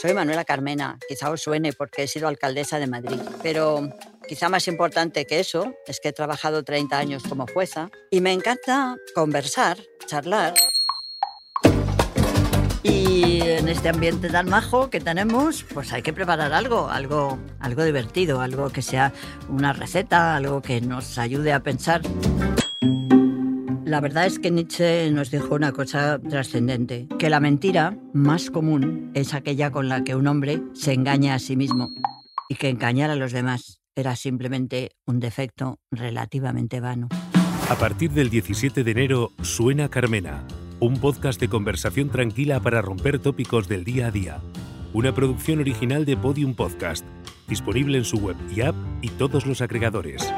Soy Manuela Carmena, quizá os suene porque he sido alcaldesa de Madrid, pero quizá más importante que eso es que he trabajado 30 años como jueza y me encanta conversar, charlar. Y en este ambiente tan majo que tenemos, pues hay que preparar algo, algo, algo divertido, algo que sea una receta, algo que nos ayude a pensar. La verdad es que Nietzsche nos dijo una cosa trascendente, que la mentira más común es aquella con la que un hombre se engaña a sí mismo y que engañar a los demás era simplemente un defecto relativamente vano. A partir del 17 de enero suena Carmena, un podcast de conversación tranquila para romper tópicos del día a día. Una producción original de Podium Podcast, disponible en su web y app y todos los agregadores.